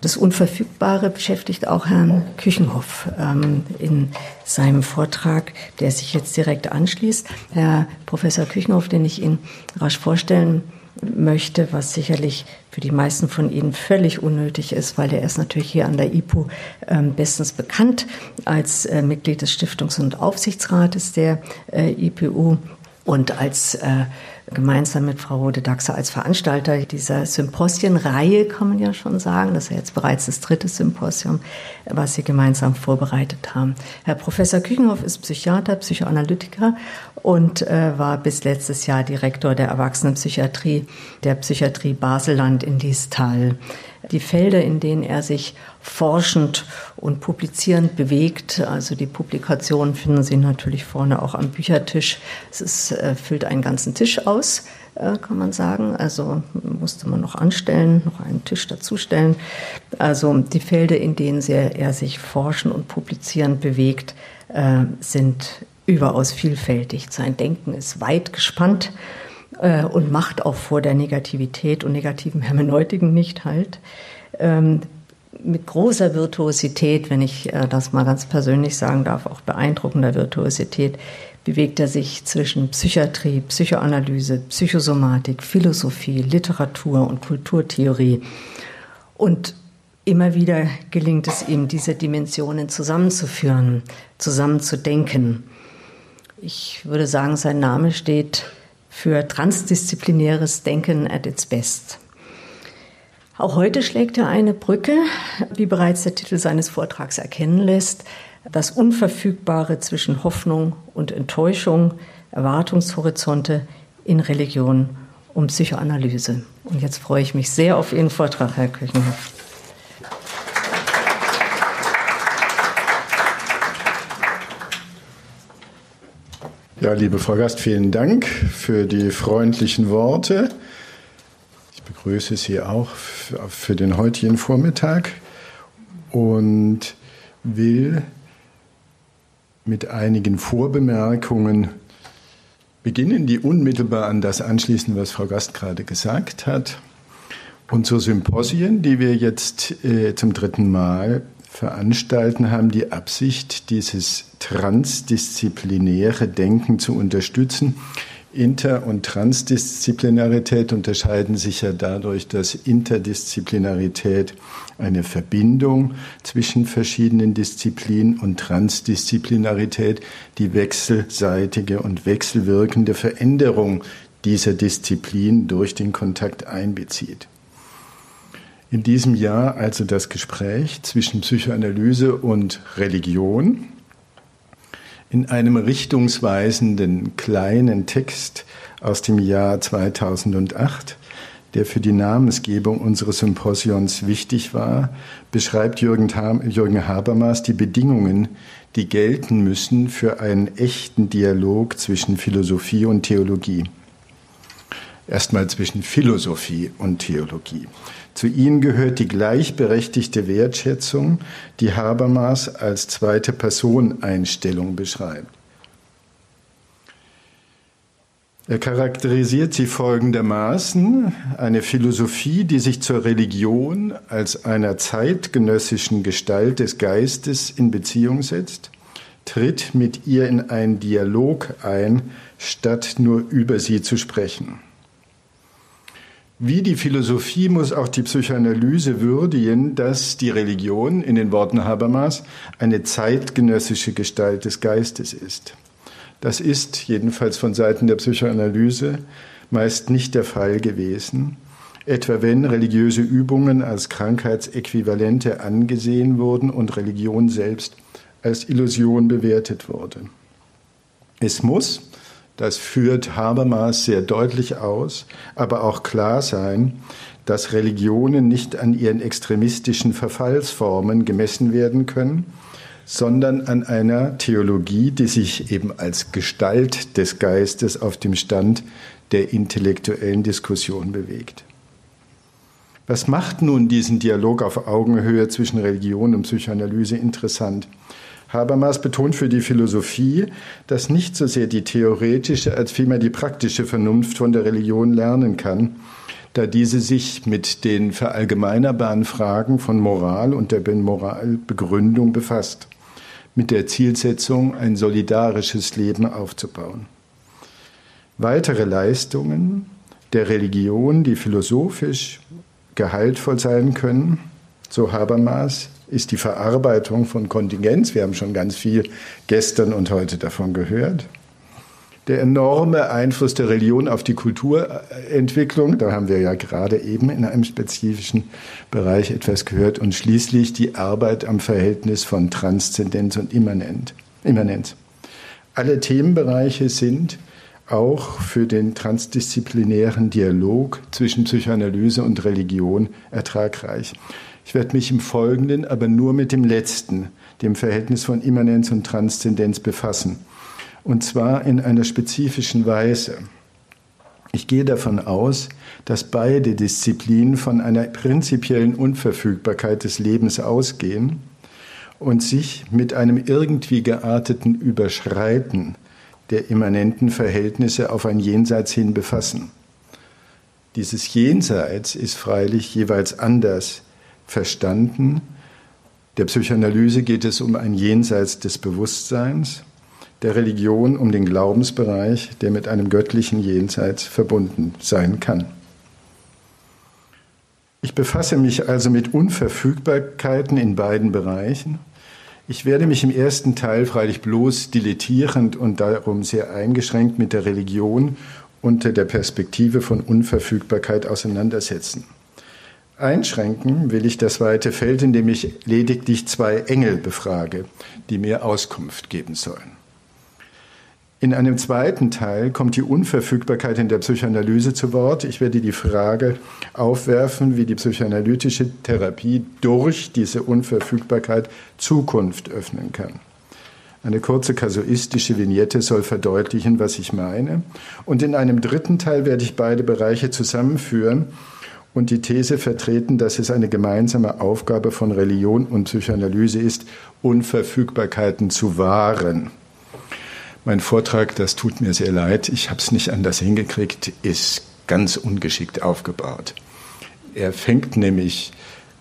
Das Unverfügbare beschäftigt auch Herrn Küchenhoff ähm, in seinem Vortrag, der sich jetzt direkt anschließt. Herr Professor Küchenhoff, den ich Ihnen rasch vorstellen möchte, was sicherlich für die meisten von Ihnen völlig unnötig ist, weil er ist natürlich hier an der IPU äh, bestens bekannt als äh, Mitglied des Stiftungs- und Aufsichtsrates der äh, IPU und als äh, gemeinsam mit Frau Rode-Daxer als Veranstalter dieser Symposienreihe, kann man ja schon sagen. Das ist ja jetzt bereits das dritte Symposium, was Sie gemeinsam vorbereitet haben. Herr Professor Küchenhoff ist Psychiater, Psychoanalytiker und äh, war bis letztes Jahr Direktor der Erwachsenenpsychiatrie der Psychiatrie Baselland in Liestal die Felder, in denen er sich forschend und publizierend bewegt. Also die Publikationen finden Sie natürlich vorne auch am Büchertisch. Es ist, äh, füllt einen ganzen Tisch aus, äh, kann man sagen. Also musste man noch anstellen, noch einen Tisch dazustellen. Also die Felder, in denen er sich forschen und publizieren bewegt, äh, sind überaus vielfältig. Sein Denken ist weit gespannt äh, und macht auch vor der Negativität und negativen Hermeneutiken nicht halt. Ähm, mit großer Virtuosität, wenn ich äh, das mal ganz persönlich sagen darf, auch beeindruckender Virtuosität, bewegt er sich zwischen Psychiatrie, Psychoanalyse, Psychosomatik, Philosophie, Literatur und Kulturtheorie. Und immer wieder gelingt es ihm, diese Dimensionen zusammenzuführen, zusammenzudenken. Ich würde sagen, sein Name steht für transdisziplinäres Denken at its best. Auch heute schlägt er eine Brücke, wie bereits der Titel seines Vortrags erkennen lässt, das Unverfügbare zwischen Hoffnung und Enttäuschung, Erwartungshorizonte in Religion und Psychoanalyse. Und jetzt freue ich mich sehr auf Ihren Vortrag, Herr Küchenhoff. Ja, liebe Frau Gast, vielen Dank für die freundlichen Worte. Ich begrüße Sie auch für den heutigen Vormittag und will mit einigen Vorbemerkungen beginnen, die unmittelbar an das anschließen, was Frau Gast gerade gesagt hat. Unsere Symposien, die wir jetzt äh, zum dritten Mal veranstalten, haben die Absicht, dieses transdisziplinäre Denken zu unterstützen. Inter- und Transdisziplinarität unterscheiden sich ja dadurch, dass Interdisziplinarität eine Verbindung zwischen verschiedenen Disziplinen und Transdisziplinarität die wechselseitige und wechselwirkende Veränderung dieser Disziplin durch den Kontakt einbezieht. In diesem Jahr also das Gespräch zwischen Psychoanalyse und Religion in einem richtungsweisenden kleinen Text aus dem Jahr 2008, der für die Namensgebung unseres Symposions wichtig war, beschreibt Jürgen, Jürgen Habermas die Bedingungen, die gelten müssen für einen echten Dialog zwischen Philosophie und Theologie. Erstmal zwischen Philosophie und Theologie. Zu ihnen gehört die gleichberechtigte Wertschätzung, die Habermas als zweite Person Einstellung beschreibt. Er charakterisiert sie folgendermaßen, eine Philosophie, die sich zur Religion als einer zeitgenössischen Gestalt des Geistes in Beziehung setzt, tritt mit ihr in einen Dialog ein, statt nur über sie zu sprechen. Wie die Philosophie muss auch die Psychoanalyse würdigen, dass die Religion in den Worten Habermas eine zeitgenössische Gestalt des Geistes ist. Das ist jedenfalls von Seiten der Psychoanalyse meist nicht der Fall gewesen, etwa wenn religiöse Übungen als Krankheitsäquivalente angesehen wurden und Religion selbst als Illusion bewertet wurde. Es muss, das führt Habermas sehr deutlich aus, aber auch klar sein, dass Religionen nicht an ihren extremistischen Verfallsformen gemessen werden können, sondern an einer Theologie, die sich eben als Gestalt des Geistes auf dem Stand der intellektuellen Diskussion bewegt. Was macht nun diesen Dialog auf Augenhöhe zwischen Religion und Psychoanalyse interessant? Habermas betont für die Philosophie, dass nicht so sehr die theoretische als vielmehr die praktische Vernunft von der Religion lernen kann. da diese sich mit den verallgemeinerbaren Fragen von Moral und der Moralbegründung befasst, mit der Zielsetzung, ein solidarisches Leben aufzubauen. Weitere Leistungen der Religion, die philosophisch gehaltvoll sein können, so Habermas, ist die Verarbeitung von Kontingenz. Wir haben schon ganz viel gestern und heute davon gehört der enorme Einfluss der Religion auf die Kulturentwicklung. Da haben wir ja gerade eben in einem spezifischen Bereich etwas gehört. Und schließlich die Arbeit am Verhältnis von Transzendenz und Immanenz. Alle Themenbereiche sind auch für den transdisziplinären Dialog zwischen Psychoanalyse und Religion ertragreich. Ich werde mich im Folgenden aber nur mit dem letzten, dem Verhältnis von Immanenz und Transzendenz befassen und zwar in einer spezifischen Weise. Ich gehe davon aus, dass beide Disziplinen von einer prinzipiellen Unverfügbarkeit des Lebens ausgehen und sich mit einem irgendwie gearteten Überschreiten der immanenten Verhältnisse auf ein Jenseits hin befassen. Dieses Jenseits ist freilich jeweils anders verstanden. Der Psychoanalyse geht es um ein Jenseits des Bewusstseins der Religion um den Glaubensbereich, der mit einem göttlichen Jenseits verbunden sein kann. Ich befasse mich also mit Unverfügbarkeiten in beiden Bereichen. Ich werde mich im ersten Teil freilich bloß dilettierend und darum sehr eingeschränkt mit der Religion unter der Perspektive von Unverfügbarkeit auseinandersetzen. Einschränken will ich das weite Feld, indem ich lediglich zwei Engel befrage, die mir Auskunft geben sollen. In einem zweiten Teil kommt die Unverfügbarkeit in der Psychoanalyse zu Wort. Ich werde die Frage aufwerfen, wie die psychoanalytische Therapie durch diese Unverfügbarkeit Zukunft öffnen kann. Eine kurze kasuistische Vignette soll verdeutlichen, was ich meine. Und in einem dritten Teil werde ich beide Bereiche zusammenführen und die These vertreten, dass es eine gemeinsame Aufgabe von Religion und Psychoanalyse ist, Unverfügbarkeiten zu wahren. Mein Vortrag, das tut mir sehr leid, ich habe es nicht anders hingekriegt, ist ganz ungeschickt aufgebaut. Er fängt nämlich,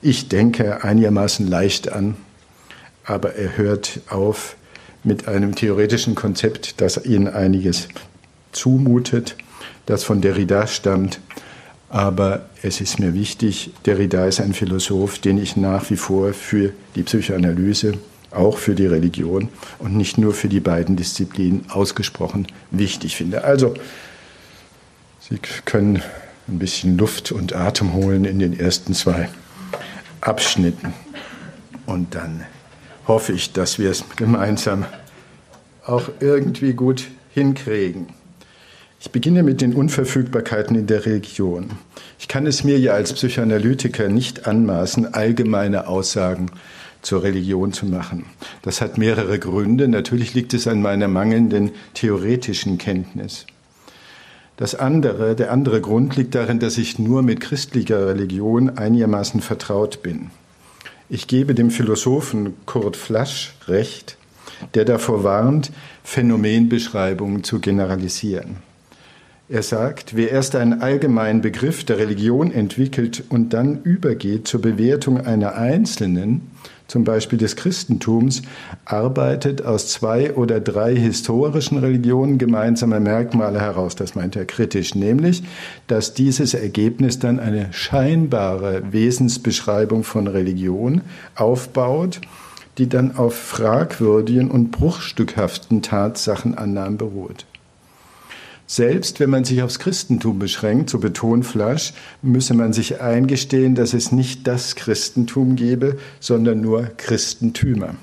ich denke, einigermaßen leicht an, aber er hört auf mit einem theoretischen Konzept, das Ihnen einiges zumutet, das von Derrida stammt. Aber es ist mir wichtig, Derrida ist ein Philosoph, den ich nach wie vor für die Psychoanalyse auch für die Religion und nicht nur für die beiden Disziplinen ausgesprochen wichtig finde. Also, Sie können ein bisschen Luft und Atem holen in den ersten zwei Abschnitten. Und dann hoffe ich, dass wir es gemeinsam auch irgendwie gut hinkriegen. Ich beginne mit den Unverfügbarkeiten in der Religion. Ich kann es mir ja als Psychoanalytiker nicht anmaßen, allgemeine Aussagen zur Religion zu machen. Das hat mehrere Gründe. Natürlich liegt es an meiner mangelnden theoretischen Kenntnis. Das andere, der andere Grund liegt darin, dass ich nur mit christlicher Religion einigermaßen vertraut bin. Ich gebe dem Philosophen Kurt Flasch recht, der davor warnt, Phänomenbeschreibungen zu generalisieren. Er sagt, wer erst einen allgemeinen Begriff der Religion entwickelt und dann übergeht zur Bewertung einer einzelnen, zum Beispiel des Christentums, arbeitet aus zwei oder drei historischen Religionen gemeinsame Merkmale heraus. Das meint er kritisch, nämlich, dass dieses Ergebnis dann eine scheinbare Wesensbeschreibung von Religion aufbaut, die dann auf fragwürdigen und bruchstückhaften Tatsachenannahmen beruht. Selbst wenn man sich aufs Christentum beschränkt, so betont Flasch, müsse man sich eingestehen, dass es nicht das Christentum gebe, sondern nur Christentümer.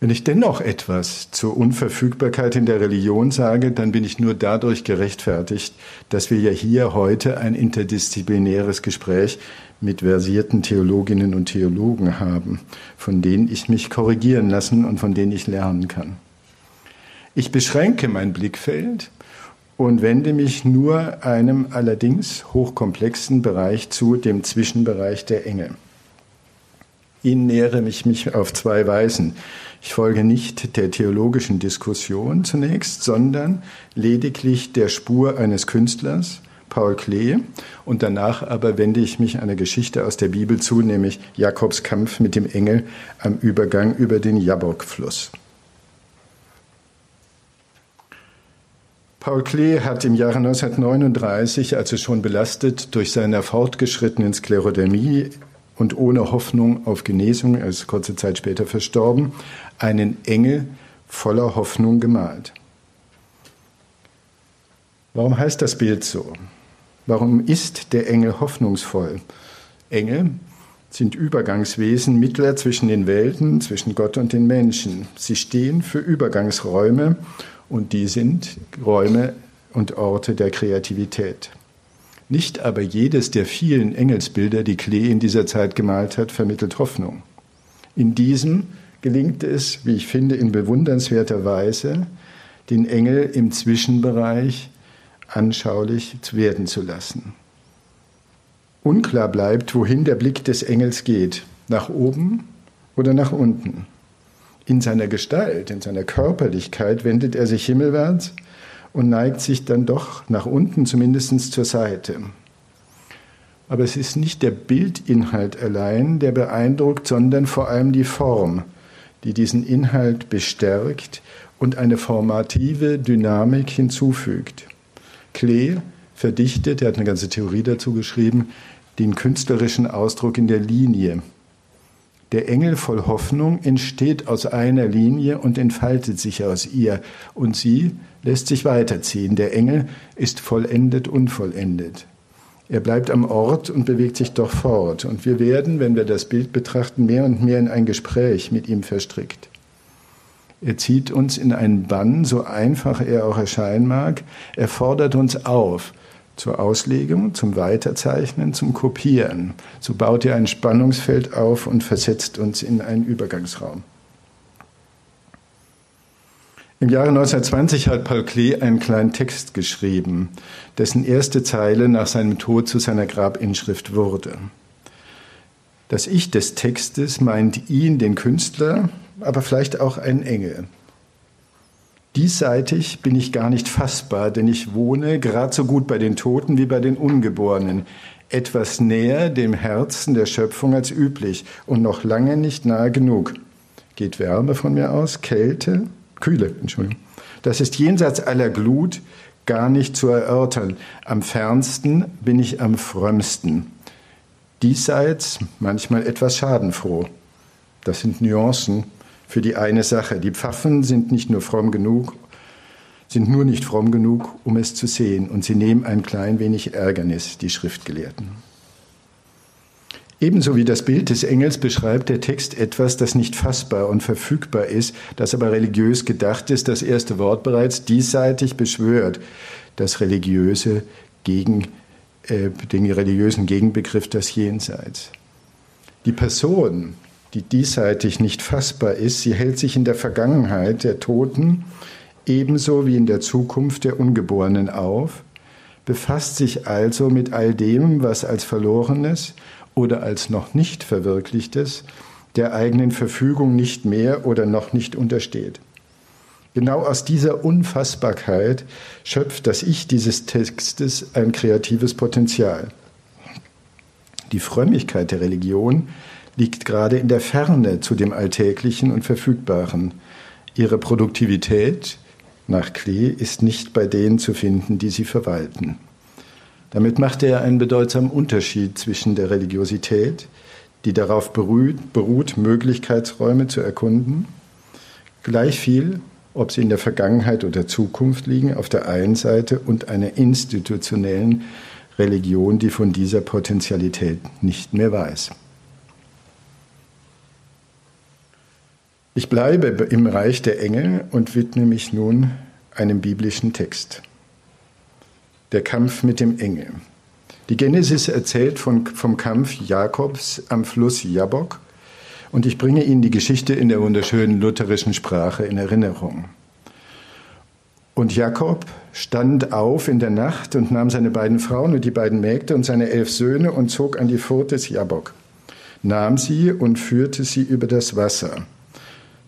Wenn ich dennoch etwas zur Unverfügbarkeit in der Religion sage, dann bin ich nur dadurch gerechtfertigt, dass wir ja hier heute ein interdisziplinäres Gespräch mit versierten Theologinnen und Theologen haben, von denen ich mich korrigieren lassen und von denen ich lernen kann. Ich beschränke mein Blickfeld und wende mich nur einem allerdings hochkomplexen Bereich zu, dem Zwischenbereich der Enge. Ihnen nähere ich mich auf zwei Weisen. Ich folge nicht der theologischen Diskussion zunächst, sondern lediglich der Spur eines Künstlers, Paul Klee. Und danach aber wende ich mich einer Geschichte aus der Bibel zu, nämlich Jakobs Kampf mit dem Engel am Übergang über den Jabok-Fluss. Paul Klee hat im Jahre 1939, also schon belastet durch seine fortgeschrittenen Sklerodermie und ohne Hoffnung auf Genesung, er ist kurze Zeit später verstorben, einen Engel voller Hoffnung gemalt. Warum heißt das Bild so? Warum ist der Engel hoffnungsvoll? Engel sind Übergangswesen, Mittler zwischen den Welten, zwischen Gott und den Menschen. Sie stehen für Übergangsräume und die sind Räume und Orte der Kreativität. Nicht aber jedes der vielen Engelsbilder, die Klee in dieser Zeit gemalt hat, vermittelt Hoffnung. In diesem gelingt es, wie ich finde, in bewundernswerter Weise, den Engel im Zwischenbereich anschaulich werden zu lassen. Unklar bleibt, wohin der Blick des Engels geht, nach oben oder nach unten. In seiner Gestalt, in seiner Körperlichkeit wendet er sich himmelwärts und neigt sich dann doch nach unten, zumindest zur Seite. Aber es ist nicht der Bildinhalt allein, der beeindruckt, sondern vor allem die Form, die diesen Inhalt bestärkt und eine formative Dynamik hinzufügt. Klee verdichtet, er hat eine ganze Theorie dazu geschrieben, den künstlerischen Ausdruck in der Linie. Der Engel voll Hoffnung entsteht aus einer Linie und entfaltet sich aus ihr, und sie lässt sich weiterziehen. Der Engel ist vollendet unvollendet. Er bleibt am Ort und bewegt sich doch fort. Und wir werden, wenn wir das Bild betrachten, mehr und mehr in ein Gespräch mit ihm verstrickt. Er zieht uns in einen Bann, so einfach er auch erscheinen mag. Er fordert uns auf zur Auslegung, zum Weiterzeichnen, zum Kopieren. So baut er ein Spannungsfeld auf und versetzt uns in einen Übergangsraum. Im Jahre 1920 hat Paul Klee einen kleinen Text geschrieben, dessen erste Zeile nach seinem Tod zu seiner Grabinschrift wurde. Das Ich des Textes meint ihn, den Künstler, aber vielleicht auch einen Engel. Diesseitig bin ich gar nicht fassbar, denn ich wohne gerade so gut bei den Toten wie bei den Ungeborenen, etwas näher dem Herzen der Schöpfung als üblich und noch lange nicht nahe genug. Geht Wärme von mir aus, Kälte, Kühle, Entschuldigung. Das ist jenseits aller Glut gar nicht zu erörtern. Am fernsten bin ich am frömmsten. Diesseits manchmal etwas schadenfroh. Das sind Nuancen, für die eine Sache. Die Pfaffen sind nicht nur fromm genug, sind nur nicht fromm genug, um es zu sehen, und sie nehmen ein klein wenig Ärgernis, die Schriftgelehrten. Ebenso wie das Bild des Engels beschreibt der Text etwas, das nicht fassbar und verfügbar ist, das aber religiös gedacht ist, das erste Wort bereits diesseitig beschwört, das religiöse gegen äh, den religiösen Gegenbegriff das Jenseits. Die Person, die diesseitig nicht fassbar ist. Sie hält sich in der Vergangenheit der Toten ebenso wie in der Zukunft der Ungeborenen auf, befasst sich also mit all dem, was als Verlorenes oder als noch nicht Verwirklichtes der eigenen Verfügung nicht mehr oder noch nicht untersteht. Genau aus dieser Unfassbarkeit schöpft das Ich dieses Textes ein kreatives Potenzial. Die Frömmigkeit der Religion liegt gerade in der Ferne zu dem Alltäglichen und Verfügbaren. Ihre Produktivität nach Klee ist nicht bei denen zu finden, die sie verwalten. Damit macht er einen bedeutsamen Unterschied zwischen der Religiosität, die darauf beruht, beruht Möglichkeitsräume zu erkunden, gleich viel, ob sie in der Vergangenheit oder Zukunft liegen, auf der einen Seite und einer institutionellen Religion, die von dieser Potentialität nicht mehr weiß. Ich bleibe im Reich der Engel und widme mich nun einem biblischen Text. Der Kampf mit dem Engel. Die Genesis erzählt von, vom Kampf Jakobs am Fluss Jabok und ich bringe Ihnen die Geschichte in der wunderschönen lutherischen Sprache in Erinnerung. Und Jakob stand auf in der Nacht und nahm seine beiden Frauen und die beiden Mägde und seine elf Söhne und zog an die Furt des Jabok, nahm sie und führte sie über das Wasser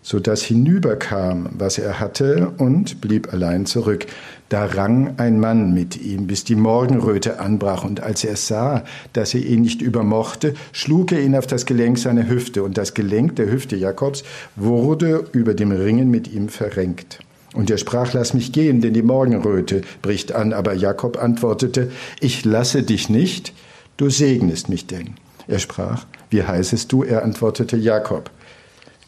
so dass hinüberkam, was er hatte, und blieb allein zurück. Da rang ein Mann mit ihm, bis die Morgenröte anbrach, und als er sah, dass er ihn nicht übermochte, schlug er ihn auf das Gelenk seiner Hüfte, und das Gelenk der Hüfte Jakobs wurde über dem Ringen mit ihm verrenkt. Und er sprach, lass mich gehen, denn die Morgenröte bricht an. Aber Jakob antwortete, ich lasse dich nicht, du segnest mich denn. Er sprach, wie heißest du? Er antwortete, Jakob.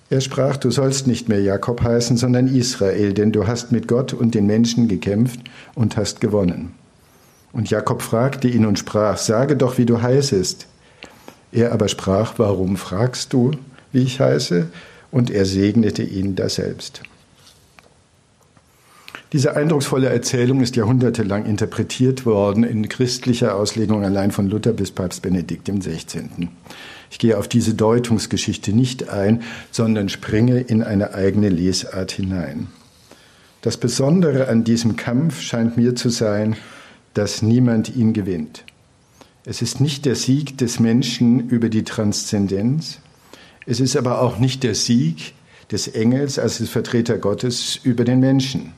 Er sprach, du sollst nicht mehr Jakob heißen, sondern Israel, denn du hast mit Gott und den Menschen gekämpft und hast gewonnen. Und Jakob fragte ihn und sprach, sage doch, wie du heißest. Er aber sprach, warum fragst du, wie ich heiße? Und er segnete ihn daselbst. Diese eindrucksvolle Erzählung ist jahrhundertelang interpretiert worden in christlicher Auslegung allein von Luther bis Papst Benedikt XVI. Ich gehe auf diese Deutungsgeschichte nicht ein, sondern springe in eine eigene Lesart hinein. Das Besondere an diesem Kampf scheint mir zu sein, dass niemand ihn gewinnt. Es ist nicht der Sieg des Menschen über die Transzendenz, es ist aber auch nicht der Sieg des Engels als des Vertreter Gottes über den Menschen.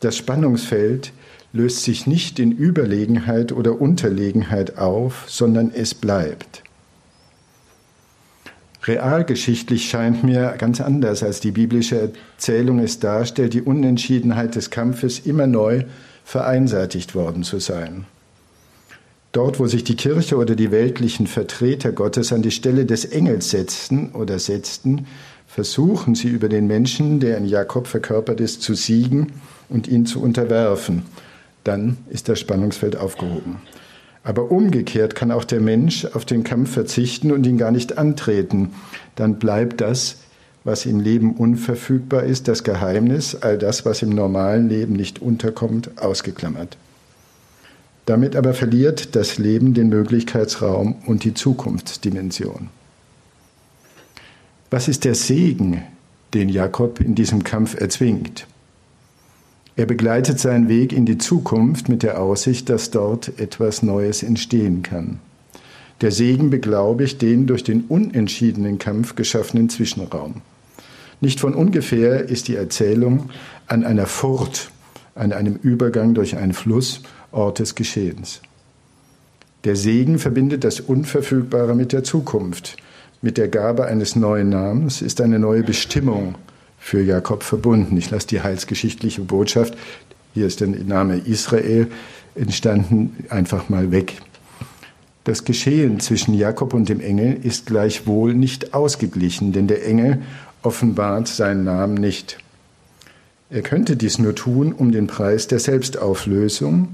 Das Spannungsfeld löst sich nicht in Überlegenheit oder Unterlegenheit auf, sondern es bleibt. Realgeschichtlich scheint mir ganz anders, als die biblische Erzählung es darstellt, die Unentschiedenheit des Kampfes immer neu vereinseitigt worden zu sein. Dort, wo sich die Kirche oder die weltlichen Vertreter Gottes an die Stelle des Engels setzten oder setzten, versuchen sie über den Menschen, der in Jakob verkörpert ist, zu siegen und ihn zu unterwerfen. Dann ist das Spannungsfeld aufgehoben. Aber umgekehrt kann auch der Mensch auf den Kampf verzichten und ihn gar nicht antreten. Dann bleibt das, was im Leben unverfügbar ist, das Geheimnis, all das, was im normalen Leben nicht unterkommt, ausgeklammert. Damit aber verliert das Leben den Möglichkeitsraum und die Zukunftsdimension. Was ist der Segen, den Jakob in diesem Kampf erzwingt? Er begleitet seinen Weg in die Zukunft mit der Aussicht, dass dort etwas Neues entstehen kann. Der Segen beglaubigt den durch den unentschiedenen Kampf geschaffenen Zwischenraum. Nicht von ungefähr ist die Erzählung an einer Furt, an einem Übergang durch einen Fluss, Ort des Geschehens. Der Segen verbindet das Unverfügbare mit der Zukunft. Mit der Gabe eines neuen Namens ist eine neue Bestimmung für Jakob verbunden. Ich lasse die heilsgeschichtliche Botschaft, hier ist der Name Israel entstanden, einfach mal weg. Das Geschehen zwischen Jakob und dem Engel ist gleichwohl nicht ausgeglichen, denn der Engel offenbart seinen Namen nicht. Er könnte dies nur tun um den Preis der Selbstauflösung,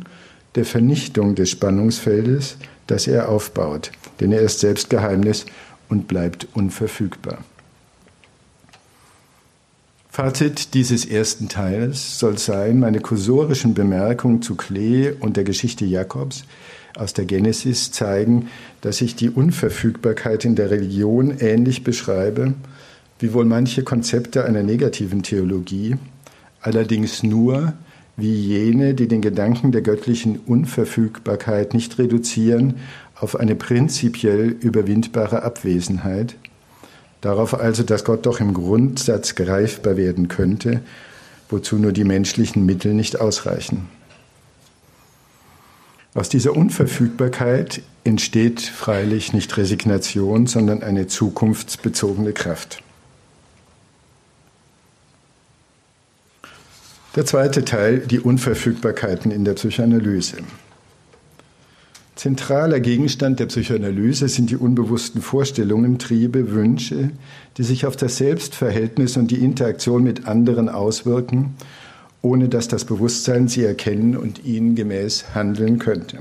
der Vernichtung des Spannungsfeldes, das er aufbaut, denn er ist selbst Geheimnis und bleibt unverfügbar. Fazit dieses ersten Teils soll sein, meine kursorischen Bemerkungen zu Klee und der Geschichte Jakobs aus der Genesis zeigen, dass ich die Unverfügbarkeit in der Religion ähnlich beschreibe wie wohl manche Konzepte einer negativen Theologie, allerdings nur wie jene, die den Gedanken der göttlichen Unverfügbarkeit nicht reduzieren auf eine prinzipiell überwindbare Abwesenheit, Darauf also, dass Gott doch im Grundsatz greifbar werden könnte, wozu nur die menschlichen Mittel nicht ausreichen. Aus dieser Unverfügbarkeit entsteht freilich nicht Resignation, sondern eine zukunftsbezogene Kraft. Der zweite Teil, die Unverfügbarkeiten in der Psychoanalyse. Zentraler Gegenstand der Psychoanalyse sind die unbewussten Vorstellungen, Triebe, Wünsche, die sich auf das Selbstverhältnis und die Interaktion mit anderen auswirken, ohne dass das Bewusstsein sie erkennen und ihnen gemäß handeln könnte.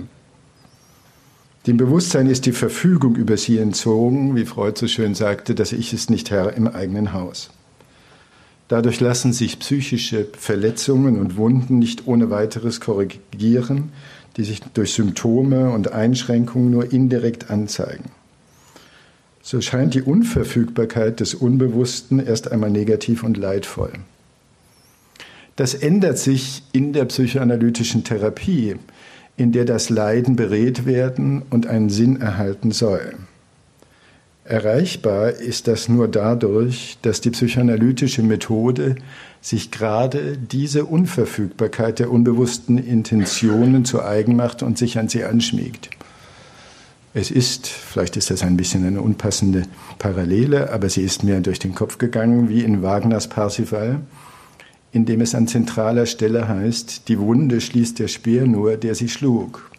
Dem Bewusstsein ist die Verfügung über sie entzogen, wie Freud so schön sagte, dass Ich ist nicht Herr im eigenen Haus. Dadurch lassen sich psychische Verletzungen und Wunden nicht ohne weiteres korrigieren, die sich durch Symptome und Einschränkungen nur indirekt anzeigen. So scheint die Unverfügbarkeit des Unbewussten erst einmal negativ und leidvoll. Das ändert sich in der psychoanalytischen Therapie, in der das Leiden berät werden und einen Sinn erhalten soll. Erreichbar ist das nur dadurch, dass die psychoanalytische Methode sich gerade diese Unverfügbarkeit der unbewussten Intentionen zu eigen macht und sich an sie anschmiegt. Es ist, vielleicht ist das ein bisschen eine unpassende Parallele, aber sie ist mir durch den Kopf gegangen, wie in Wagners Parsifal, in dem es an zentraler Stelle heißt, die Wunde schließt der Speer nur, der sie schlug.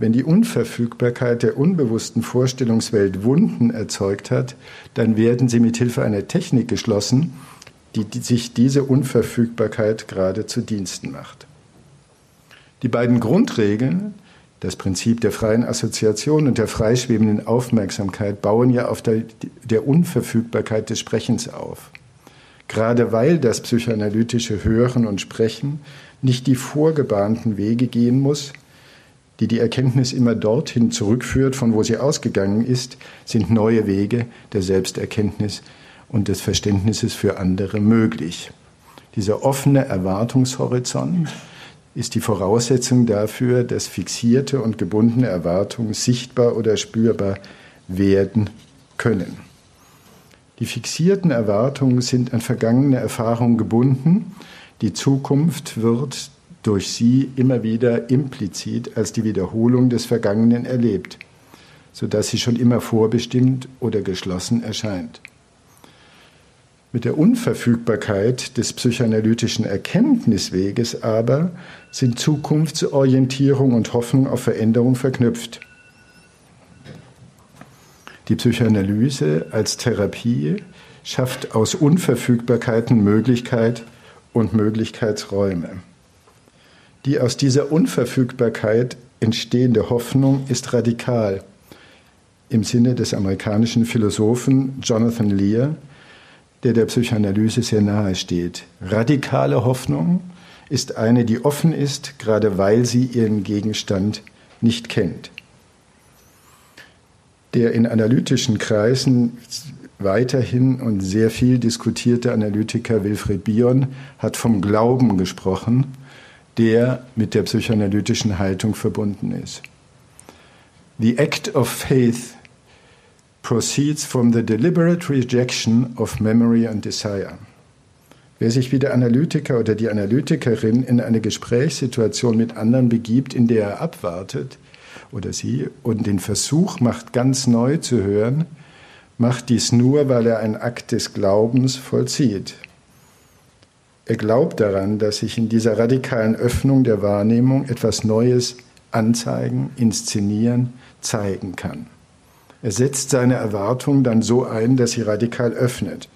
Wenn die Unverfügbarkeit der unbewussten Vorstellungswelt Wunden erzeugt hat, dann werden sie mit Hilfe einer Technik geschlossen, die, sich diese Unverfügbarkeit gerade zu Diensten macht. Die beiden Grundregeln, das Prinzip der freien Assoziation und der freischwebenden Aufmerksamkeit, bauen ja auf der Unverfügbarkeit des Sprechens auf. Gerade weil das psychoanalytische Hören und Sprechen nicht die vorgebahnten Wege gehen muss, die die Erkenntnis immer dorthin zurückführt, von wo sie ausgegangen ist, sind neue Wege der Selbsterkenntnis und des Verständnisses für andere möglich. Dieser offene Erwartungshorizont ist die Voraussetzung dafür, dass fixierte und gebundene Erwartungen sichtbar oder spürbar werden können. Die fixierten Erwartungen sind an vergangene Erfahrungen gebunden. Die Zukunft wird durch sie immer wieder implizit als die Wiederholung des Vergangenen erlebt, sodass sie schon immer vorbestimmt oder geschlossen erscheint. Mit der Unverfügbarkeit des psychoanalytischen Erkenntnisweges aber sind Zukunftsorientierung und Hoffnung auf Veränderung verknüpft. Die Psychoanalyse als Therapie schafft aus Unverfügbarkeiten Möglichkeit und Möglichkeitsräume. Die aus dieser Unverfügbarkeit entstehende Hoffnung ist radikal im Sinne des amerikanischen Philosophen Jonathan Lear, der der Psychoanalyse sehr nahe steht. Radikale Hoffnung ist eine, die offen ist, gerade weil sie ihren Gegenstand nicht kennt. Der in analytischen Kreisen weiterhin und sehr viel diskutierte Analytiker Wilfried Bion hat vom Glauben gesprochen, der mit der psychoanalytischen Haltung verbunden ist. The act of faith proceeds from the deliberate rejection of memory and desire. Wer sich wie der Analytiker oder die Analytikerin in eine Gesprächssituation mit anderen begibt, in der er abwartet oder sie und den Versuch macht, ganz neu zu hören, macht dies nur, weil er einen Akt des Glaubens vollzieht. Er glaubt daran, dass sich in dieser radikalen Öffnung der Wahrnehmung etwas Neues anzeigen, inszenieren, zeigen kann. Er setzt seine Erwartung dann so ein, dass sie radikal öffnet,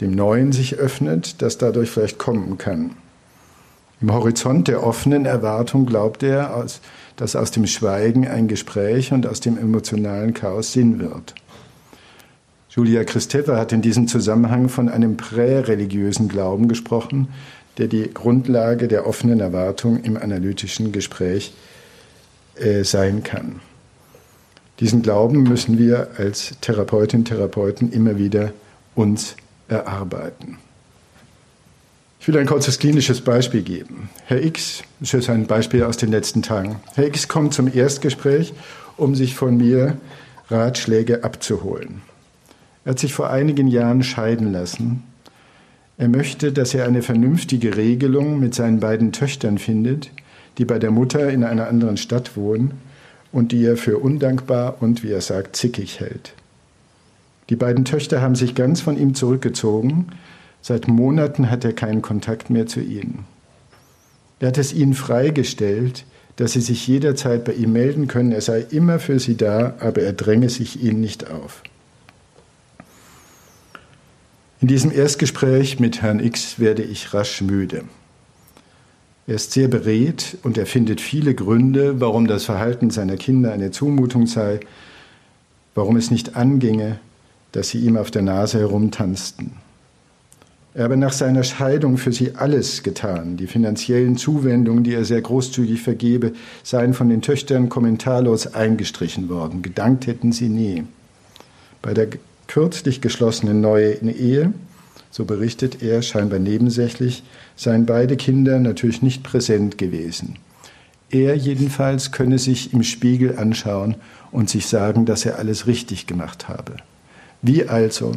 dem Neuen sich öffnet, das dadurch vielleicht kommen kann. Im Horizont der offenen Erwartung glaubt er, dass aus dem Schweigen ein Gespräch und aus dem emotionalen Chaos Sinn wird. Julia Kristeva hat in diesem Zusammenhang von einem präreligiösen Glauben gesprochen, der die Grundlage der offenen Erwartung im analytischen Gespräch äh, sein kann. Diesen Glauben müssen wir als Therapeutinnen und Therapeuten immer wieder uns erarbeiten. Ich will ein kurzes klinisches Beispiel geben. Herr X, das ist ein Beispiel aus den letzten Tagen. Herr X kommt zum Erstgespräch, um sich von mir Ratschläge abzuholen. Er hat sich vor einigen Jahren scheiden lassen. Er möchte, dass er eine vernünftige Regelung mit seinen beiden Töchtern findet, die bei der Mutter in einer anderen Stadt wohnen und die er für undankbar und, wie er sagt, zickig hält. Die beiden Töchter haben sich ganz von ihm zurückgezogen. Seit Monaten hat er keinen Kontakt mehr zu ihnen. Er hat es ihnen freigestellt, dass sie sich jederzeit bei ihm melden können. Er sei immer für sie da, aber er dränge sich ihnen nicht auf. In diesem Erstgespräch mit Herrn X werde ich rasch müde. Er ist sehr beredt und er findet viele Gründe, warum das Verhalten seiner Kinder eine Zumutung sei, warum es nicht anginge, dass sie ihm auf der Nase herumtanzten. Er habe nach seiner Scheidung für sie alles getan. Die finanziellen Zuwendungen, die er sehr großzügig vergebe, seien von den Töchtern kommentarlos eingestrichen worden. Gedankt hätten sie nie. Bei der kürzlich geschlossenen neuen Ehe, so berichtet er scheinbar nebensächlich, seien beide Kinder natürlich nicht präsent gewesen. Er jedenfalls könne sich im Spiegel anschauen und sich sagen, dass er alles richtig gemacht habe. Wie also,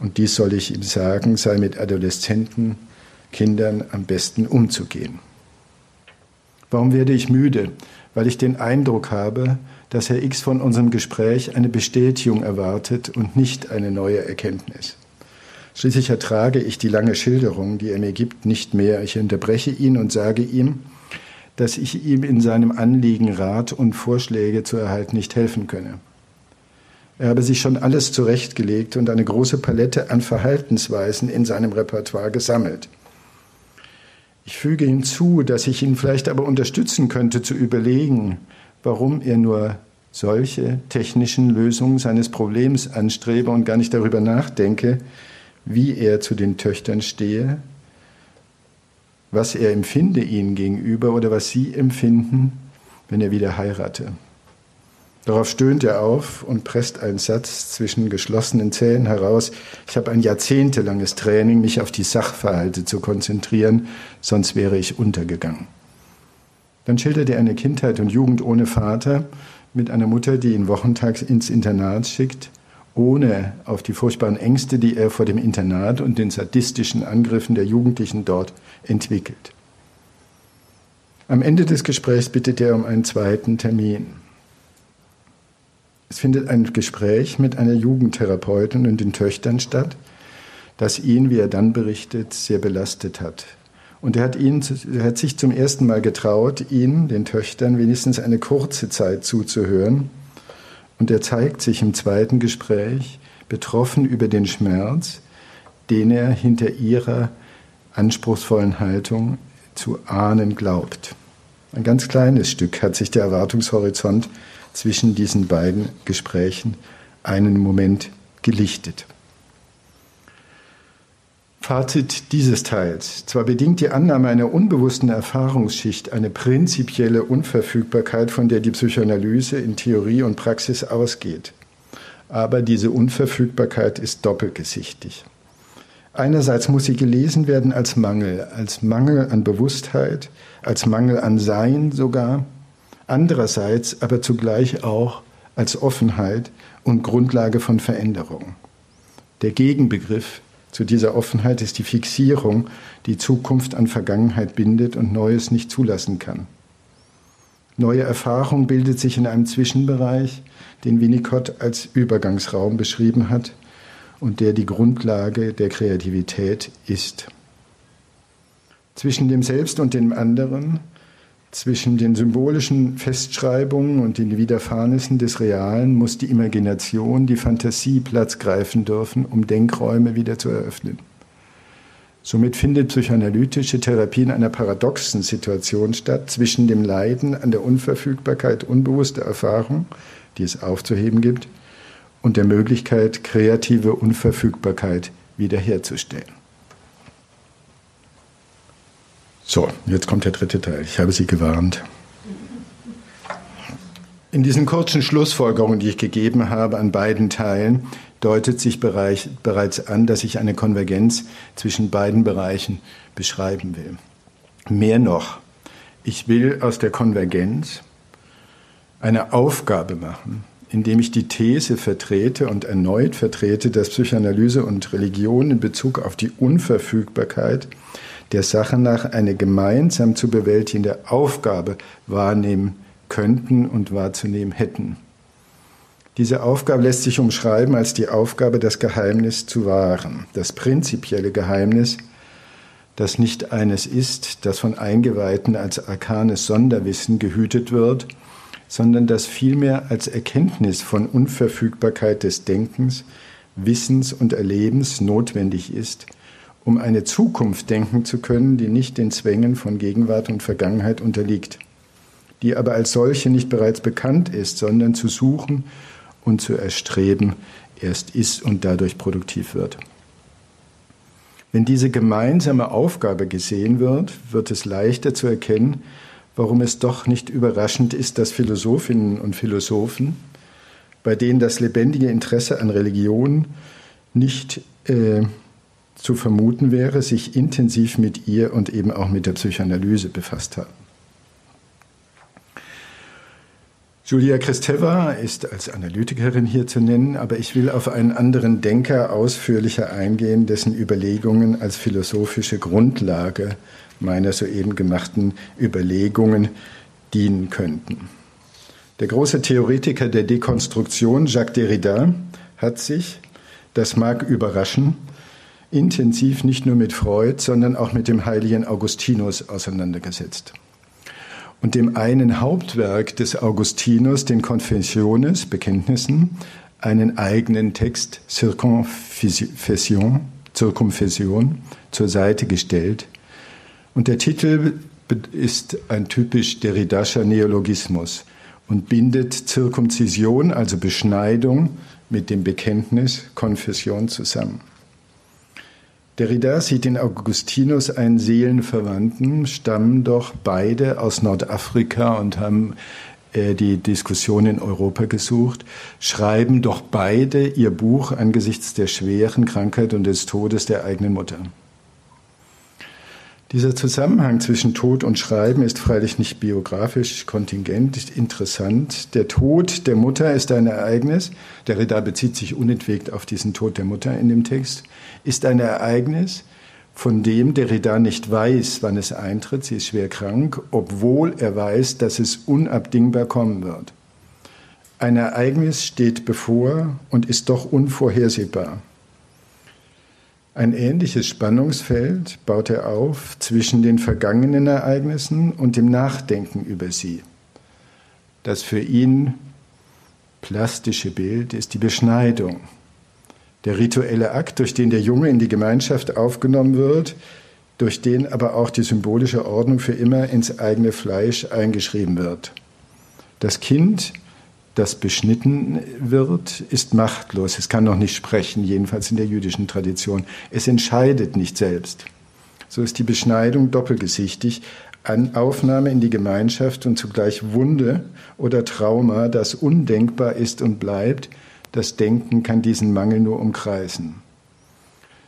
und dies soll ich ihm sagen, sei mit Adoleszenten, Kindern am besten umzugehen. Warum werde ich müde? Weil ich den Eindruck habe, dass Herr X von unserem Gespräch eine Bestätigung erwartet und nicht eine neue Erkenntnis. Schließlich ertrage ich die lange Schilderung, die er mir gibt, nicht mehr. Ich unterbreche ihn und sage ihm, dass ich ihm in seinem Anliegen Rat und Vorschläge zu erhalten nicht helfen könne. Er habe sich schon alles zurechtgelegt und eine große Palette an Verhaltensweisen in seinem Repertoire gesammelt. Ich füge hinzu, dass ich ihn vielleicht aber unterstützen könnte, zu überlegen, warum er nur solche technischen Lösungen seines Problems anstrebe und gar nicht darüber nachdenke, wie er zu den Töchtern stehe was er empfinde ihnen gegenüber oder was sie empfinden, wenn er wieder heirate. Darauf stöhnt er auf und presst einen Satz zwischen geschlossenen Zähnen heraus. Ich habe ein jahrzehntelanges Training, mich auf die Sachverhalte zu konzentrieren, sonst wäre ich untergegangen. Dann schildert er eine Kindheit und Jugend ohne Vater mit einer Mutter, die ihn wochentags ins Internat schickt, ohne auf die furchtbaren Ängste, die er vor dem Internat und den sadistischen Angriffen der Jugendlichen dort entwickelt. Am Ende des Gesprächs bittet er um einen zweiten Termin. Es findet ein Gespräch mit einer Jugendtherapeutin und den Töchtern statt, das ihn, wie er dann berichtet, sehr belastet hat. Und er hat, ihn, er hat sich zum ersten Mal getraut, ihnen, den Töchtern, wenigstens eine kurze Zeit zuzuhören. Und er zeigt sich im zweiten Gespräch betroffen über den Schmerz, den er hinter ihrer anspruchsvollen Haltung zu ahnen glaubt. Ein ganz kleines Stück hat sich der Erwartungshorizont zwischen diesen beiden Gesprächen einen Moment gelichtet. Fazit dieses Teils. Zwar bedingt die Annahme einer unbewussten Erfahrungsschicht eine prinzipielle Unverfügbarkeit, von der die Psychoanalyse in Theorie und Praxis ausgeht. Aber diese Unverfügbarkeit ist doppelgesichtig. Einerseits muss sie gelesen werden als Mangel, als Mangel an Bewusstheit, als Mangel an Sein sogar. Andererseits aber zugleich auch als Offenheit und Grundlage von Veränderung. Der Gegenbegriff zu dieser Offenheit ist die Fixierung, die Zukunft an Vergangenheit bindet und Neues nicht zulassen kann. Neue Erfahrung bildet sich in einem Zwischenbereich, den Winnicott als Übergangsraum beschrieben hat, und der die Grundlage der Kreativität ist. Zwischen dem Selbst und dem anderen, zwischen den symbolischen Festschreibungen und den Widerfahrnissen des Realen muss die Imagination, die Fantasie Platz greifen dürfen, um Denkräume wieder zu eröffnen. Somit findet psychoanalytische Therapie in einer paradoxen Situation statt zwischen dem Leiden an der Unverfügbarkeit unbewusster Erfahrung, die es aufzuheben gibt, und der Möglichkeit, kreative Unverfügbarkeit wiederherzustellen. So, jetzt kommt der dritte Teil. Ich habe Sie gewarnt. In diesen kurzen Schlussfolgerungen, die ich gegeben habe an beiden Teilen, deutet sich bereits an, dass ich eine Konvergenz zwischen beiden Bereichen beschreiben will. Mehr noch, ich will aus der Konvergenz eine Aufgabe machen, indem ich die These vertrete und erneut vertrete, dass Psychoanalyse und Religion in Bezug auf die Unverfügbarkeit der Sache nach eine gemeinsam zu bewältigende Aufgabe wahrnehmen könnten und wahrzunehmen hätten. Diese Aufgabe lässt sich umschreiben als die Aufgabe, das Geheimnis zu wahren, das prinzipielle Geheimnis, das nicht eines ist, das von Eingeweihten als arkanes Sonderwissen gehütet wird, sondern das vielmehr als Erkenntnis von Unverfügbarkeit des Denkens, Wissens und Erlebens notwendig ist, um eine Zukunft denken zu können, die nicht den Zwängen von Gegenwart und Vergangenheit unterliegt, die aber als solche nicht bereits bekannt ist, sondern zu suchen und zu erstreben erst ist und dadurch produktiv wird. Wenn diese gemeinsame Aufgabe gesehen wird, wird es leichter zu erkennen, warum es doch nicht überraschend ist, dass Philosophinnen und Philosophen, bei denen das lebendige Interesse an Religion nicht äh, zu vermuten wäre, sich intensiv mit ihr und eben auch mit der Psychoanalyse befasst haben. Julia Kristeva ist als Analytikerin hier zu nennen, aber ich will auf einen anderen Denker ausführlicher eingehen, dessen Überlegungen als philosophische Grundlage meiner soeben gemachten Überlegungen dienen könnten. Der große Theoretiker der Dekonstruktion Jacques Derrida hat sich, das mag überraschen, intensiv nicht nur mit Freud, sondern auch mit dem heiligen Augustinus auseinandergesetzt und dem einen Hauptwerk des Augustinus, den Confessiones, Bekenntnissen, einen eigenen Text, Circumfession, Circumfession, zur Seite gestellt. Und der Titel ist ein typisch Derridascher Neologismus und bindet Zirkumzision, also Beschneidung, mit dem Bekenntnis Konfession zusammen. Derrida sieht in Augustinus einen Seelenverwandten, stammen doch beide aus Nordafrika und haben äh, die Diskussion in Europa gesucht, schreiben doch beide ihr Buch angesichts der schweren Krankheit und des Todes der eigenen Mutter. Dieser Zusammenhang zwischen Tod und Schreiben ist freilich nicht biografisch kontingent interessant. Der Tod der Mutter ist ein Ereignis, der Reda bezieht sich unentwegt auf diesen Tod der Mutter in dem Text, ist ein Ereignis, von dem der Reda nicht weiß, wann es eintritt, sie ist schwer krank, obwohl er weiß, dass es unabdingbar kommen wird. Ein Ereignis steht bevor und ist doch unvorhersehbar. Ein ähnliches Spannungsfeld baut er auf zwischen den vergangenen Ereignissen und dem Nachdenken über sie. Das für ihn plastische Bild ist die Beschneidung, der rituelle Akt, durch den der Junge in die Gemeinschaft aufgenommen wird, durch den aber auch die symbolische Ordnung für immer ins eigene Fleisch eingeschrieben wird. Das Kind das beschnitten wird, ist machtlos. Es kann noch nicht sprechen, jedenfalls in der jüdischen Tradition. Es entscheidet nicht selbst. So ist die Beschneidung doppelgesichtig. An Aufnahme in die Gemeinschaft und zugleich Wunde oder Trauma, das undenkbar ist und bleibt. Das Denken kann diesen Mangel nur umkreisen.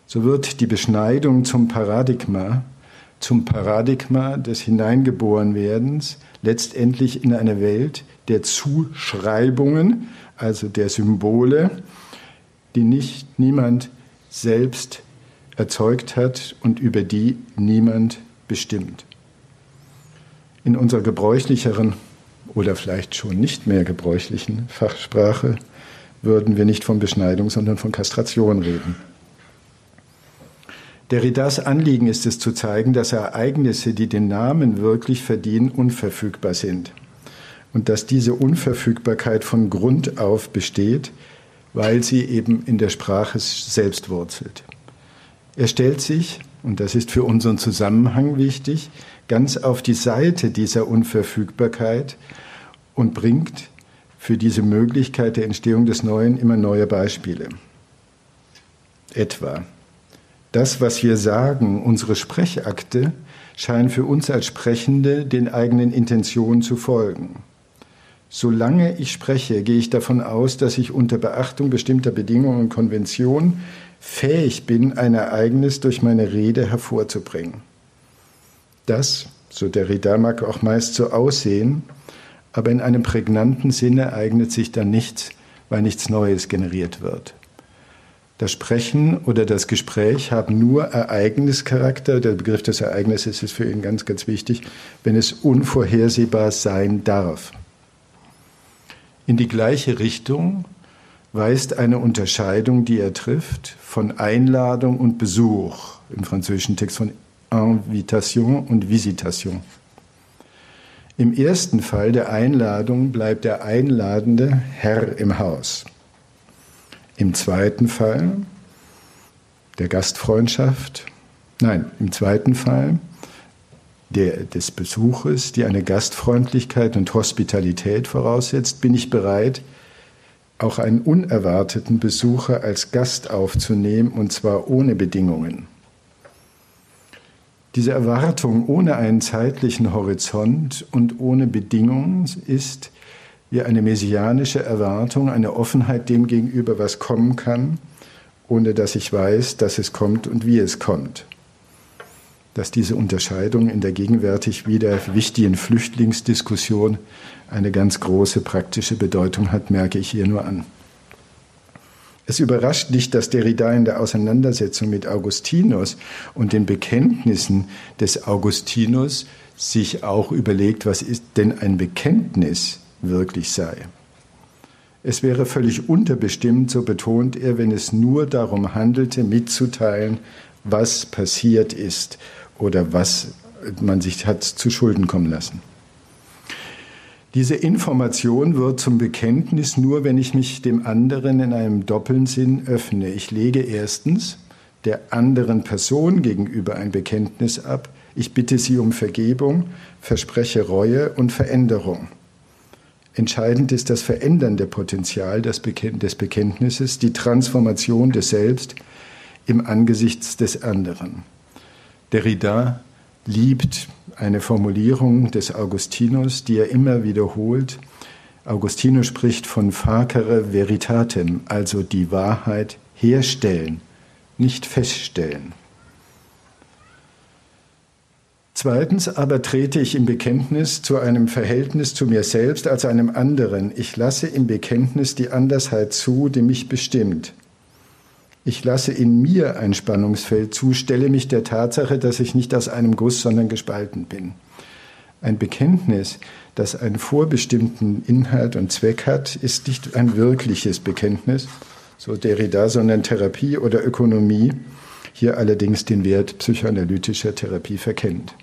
So wird die Beschneidung zum Paradigma, zum Paradigma des Hineingeborenwerdens, letztendlich in eine Welt, der Zuschreibungen, also der Symbole, die nicht niemand selbst erzeugt hat und über die niemand bestimmt. In unserer gebräuchlicheren oder vielleicht schon nicht mehr gebräuchlichen Fachsprache würden wir nicht von Beschneidung, sondern von Kastration reden. Derridas Anliegen ist es zu zeigen, dass Ereignisse, die den Namen wirklich verdienen, unverfügbar sind und dass diese Unverfügbarkeit von Grund auf besteht, weil sie eben in der Sprache selbst wurzelt. Er stellt sich, und das ist für unseren Zusammenhang wichtig, ganz auf die Seite dieser Unverfügbarkeit und bringt für diese Möglichkeit der Entstehung des Neuen immer neue Beispiele. Etwa das, was wir sagen, unsere Sprechakte, scheinen für uns als Sprechende den eigenen Intentionen zu folgen. Solange ich spreche, gehe ich davon aus, dass ich unter Beachtung bestimmter Bedingungen und Konventionen fähig bin, ein Ereignis durch meine Rede hervorzubringen. Das, so der Derrida mag auch meist so aussehen, aber in einem prägnanten Sinne eignet sich dann nichts, weil nichts Neues generiert wird. Das Sprechen oder das Gespräch haben nur Ereignischarakter. Der Begriff des Ereignisses ist für ihn ganz, ganz wichtig, wenn es unvorhersehbar sein darf. In die gleiche Richtung weist eine Unterscheidung, die er trifft, von Einladung und Besuch im französischen Text von Invitation und Visitation. Im ersten Fall der Einladung bleibt der Einladende Herr im Haus. Im zweiten Fall der Gastfreundschaft, nein, im zweiten Fall der, des Besuches, die eine Gastfreundlichkeit und Hospitalität voraussetzt, bin ich bereit, auch einen unerwarteten Besucher als Gast aufzunehmen, und zwar ohne Bedingungen. Diese Erwartung ohne einen zeitlichen Horizont und ohne Bedingungen ist wie eine messianische Erwartung, eine Offenheit dem gegenüber, was kommen kann, ohne dass ich weiß, dass es kommt und wie es kommt. Dass diese Unterscheidung in der gegenwärtig wieder wichtigen Flüchtlingsdiskussion eine ganz große praktische Bedeutung hat, merke ich hier nur an. Es überrascht nicht, dass Derrida in der Auseinandersetzung mit Augustinus und den Bekenntnissen des Augustinus sich auch überlegt, was ist denn ein Bekenntnis wirklich sei. Es wäre völlig unterbestimmt, so betont er, wenn es nur darum handelte, mitzuteilen, was passiert ist oder was man sich hat zu Schulden kommen lassen. Diese Information wird zum Bekenntnis nur, wenn ich mich dem anderen in einem doppeln Sinn öffne. Ich lege erstens der anderen Person gegenüber ein Bekenntnis ab. Ich bitte sie um Vergebung, verspreche Reue und Veränderung. Entscheidend ist das verändernde Potenzial des Bekenntnisses, die Transformation des Selbst im Angesichts des anderen. Derrida liebt eine Formulierung des Augustinus, die er immer wiederholt. Augustinus spricht von facere veritatem, also die Wahrheit herstellen, nicht feststellen. Zweitens aber trete ich im Bekenntnis zu einem Verhältnis zu mir selbst als einem anderen. Ich lasse im Bekenntnis die Andersheit zu, die mich bestimmt. Ich lasse in mir ein Spannungsfeld zu, stelle mich der Tatsache, dass ich nicht aus einem Guss, sondern gespalten bin. Ein Bekenntnis, das einen vorbestimmten Inhalt und Zweck hat, ist nicht ein wirkliches Bekenntnis, so Derrida, sondern Therapie oder Ökonomie, hier allerdings den Wert psychoanalytischer Therapie verkennt.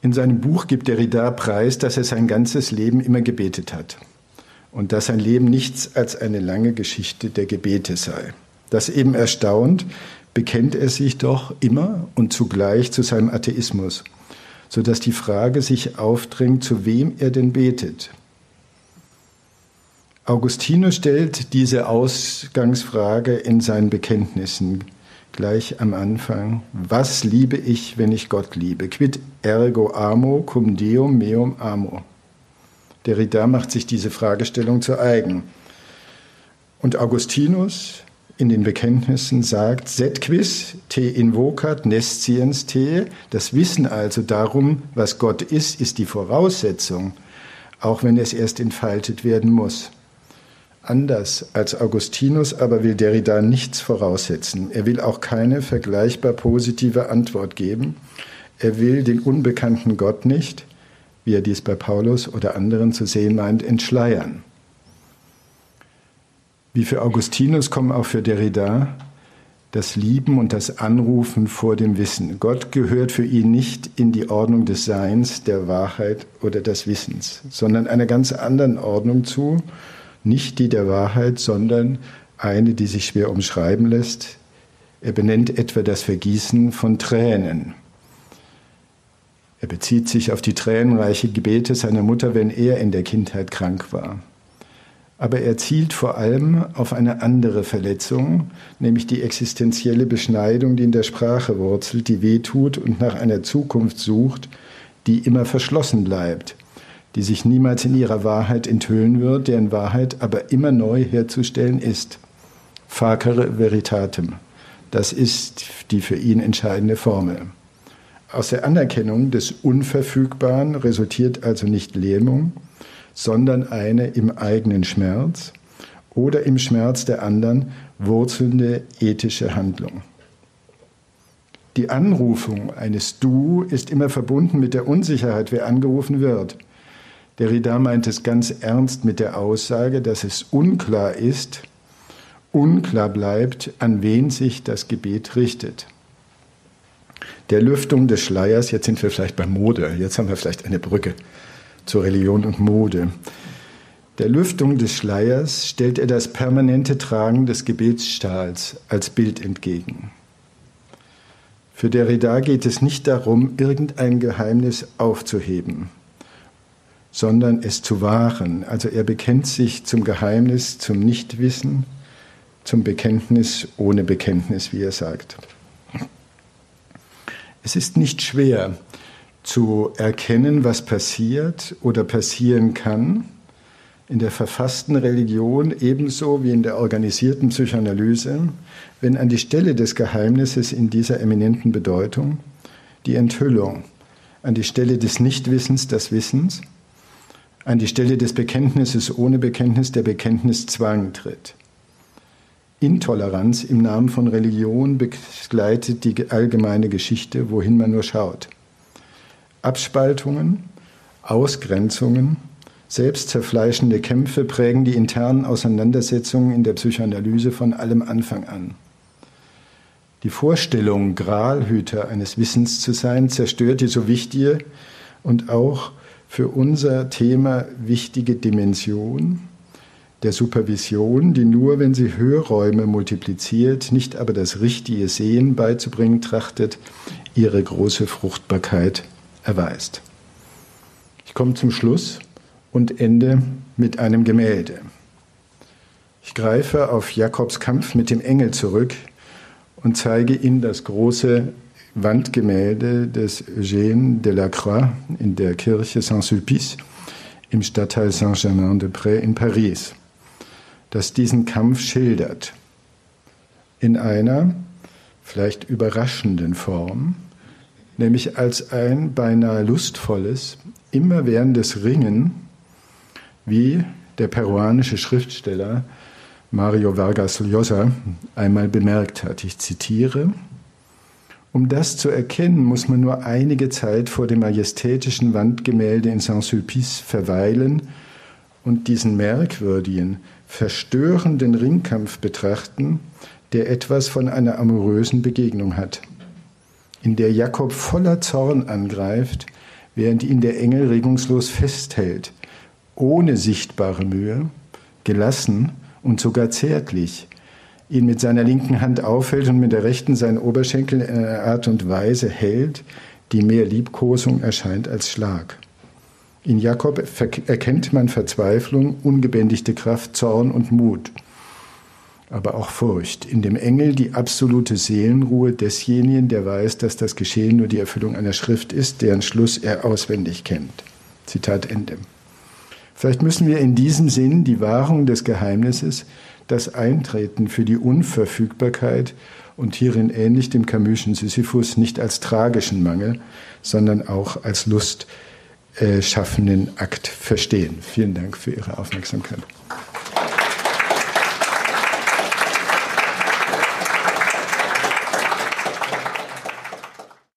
In seinem Buch gibt Derrida preis, dass er sein ganzes Leben immer gebetet hat und dass sein Leben nichts als eine lange Geschichte der Gebete sei. Das eben erstaunt, bekennt er sich doch immer und zugleich zu seinem Atheismus, sodass die Frage sich aufdrängt, zu wem er denn betet. Augustinus stellt diese Ausgangsfrage in seinen Bekenntnissen gleich am Anfang. Was liebe ich, wenn ich Gott liebe? Quid ergo amo cum Deum meum amo. Derrida macht sich diese Fragestellung zu eigen. Und Augustinus in den Bekenntnissen sagt, set quis te invocat nesciens te, das Wissen also darum, was Gott ist, ist die Voraussetzung, auch wenn es erst entfaltet werden muss. Anders als Augustinus aber will Derrida nichts voraussetzen. Er will auch keine vergleichbar positive Antwort geben. Er will den unbekannten Gott nicht, wie er dies bei Paulus oder anderen zu sehen meint, entschleiern. Wie für Augustinus kommen auch für Derrida das Lieben und das Anrufen vor dem Wissen. Gott gehört für ihn nicht in die Ordnung des Seins, der Wahrheit oder des Wissens, sondern einer ganz anderen Ordnung zu, nicht die der Wahrheit, sondern eine, die sich schwer umschreiben lässt. Er benennt etwa das Vergießen von Tränen. Er bezieht sich auf die tränenreiche Gebete seiner Mutter, wenn er in der Kindheit krank war. Aber er zielt vor allem auf eine andere Verletzung, nämlich die existenzielle Beschneidung, die in der Sprache wurzelt, die wehtut und nach einer Zukunft sucht, die immer verschlossen bleibt, die sich niemals in ihrer Wahrheit enthüllen wird, deren Wahrheit aber immer neu herzustellen ist. Facere veritatem. Das ist die für ihn entscheidende Formel. Aus der Anerkennung des Unverfügbaren resultiert also nicht Lähmung, sondern eine im eigenen Schmerz oder im Schmerz der anderen wurzelnde ethische Handlung. Die Anrufung eines Du ist immer verbunden mit der Unsicherheit, wer angerufen wird. Derrida meint es ganz ernst mit der Aussage, dass es unklar ist, unklar bleibt, an wen sich das Gebet richtet der Lüftung des Schleiers, jetzt sind wir vielleicht bei Mode, jetzt haben wir vielleicht eine Brücke zur Religion und Mode. Der Lüftung des Schleiers stellt er das permanente Tragen des Gebetsstahls als Bild entgegen. Für Derrida geht es nicht darum, irgendein Geheimnis aufzuheben, sondern es zu wahren. Also er bekennt sich zum Geheimnis, zum Nichtwissen, zum Bekenntnis ohne Bekenntnis, wie er sagt. Es ist nicht schwer zu erkennen, was passiert oder passieren kann, in der verfassten Religion ebenso wie in der organisierten Psychoanalyse, wenn an die Stelle des Geheimnisses in dieser eminenten Bedeutung die Enthüllung, an die Stelle des Nichtwissens des Wissens, an die Stelle des Bekenntnisses ohne Bekenntnis der Bekenntniszwang tritt. Intoleranz im Namen von Religion begleitet die allgemeine Geschichte, wohin man nur schaut. Abspaltungen, Ausgrenzungen, selbstzerfleischende Kämpfe prägen die internen Auseinandersetzungen in der Psychoanalyse von allem Anfang an. Die Vorstellung, Gralhüter eines Wissens zu sein, zerstört die so wichtige und auch für unser Thema wichtige Dimension, der Supervision, die nur, wenn sie Hörräume multipliziert, nicht aber das richtige Sehen beizubringen trachtet, ihre große Fruchtbarkeit erweist. Ich komme zum Schluss und ende mit einem Gemälde. Ich greife auf Jakobs Kampf mit dem Engel zurück und zeige Ihnen das große Wandgemälde des Eugène Delacroix in der Kirche Saint-Sulpice im Stadtteil Saint-Germain-de-Prés in Paris das diesen Kampf schildert. In einer vielleicht überraschenden Form, nämlich als ein beinahe lustvolles, immerwährendes Ringen, wie der peruanische Schriftsteller Mario Vargas Llosa einmal bemerkt hat. Ich zitiere, um das zu erkennen, muss man nur einige Zeit vor dem majestätischen Wandgemälde in Saint-Sulpice verweilen und diesen merkwürdigen, verstörenden Ringkampf betrachten, der etwas von einer amorösen Begegnung hat, in der Jakob voller Zorn angreift, während ihn der Engel regungslos festhält, ohne sichtbare Mühe, gelassen und sogar zärtlich, ihn mit seiner linken Hand aufhält und mit der rechten seinen Oberschenkel in einer Art und Weise hält, die mehr Liebkosung erscheint als Schlag. In Jakob erkennt man Verzweiflung, ungebändigte Kraft, Zorn und Mut, aber auch Furcht. In dem Engel die absolute Seelenruhe desjenigen, der weiß, dass das Geschehen nur die Erfüllung einer Schrift ist, deren Schluss er auswendig kennt. Zitat Ende. Vielleicht müssen wir in diesem Sinn die Wahrung des Geheimnisses, das Eintreten für die Unverfügbarkeit und hierin ähnlich dem Camus'schen Sisyphus nicht als tragischen Mangel, sondern auch als Lust äh, Akt verstehen. Vielen Dank für Ihre Aufmerksamkeit.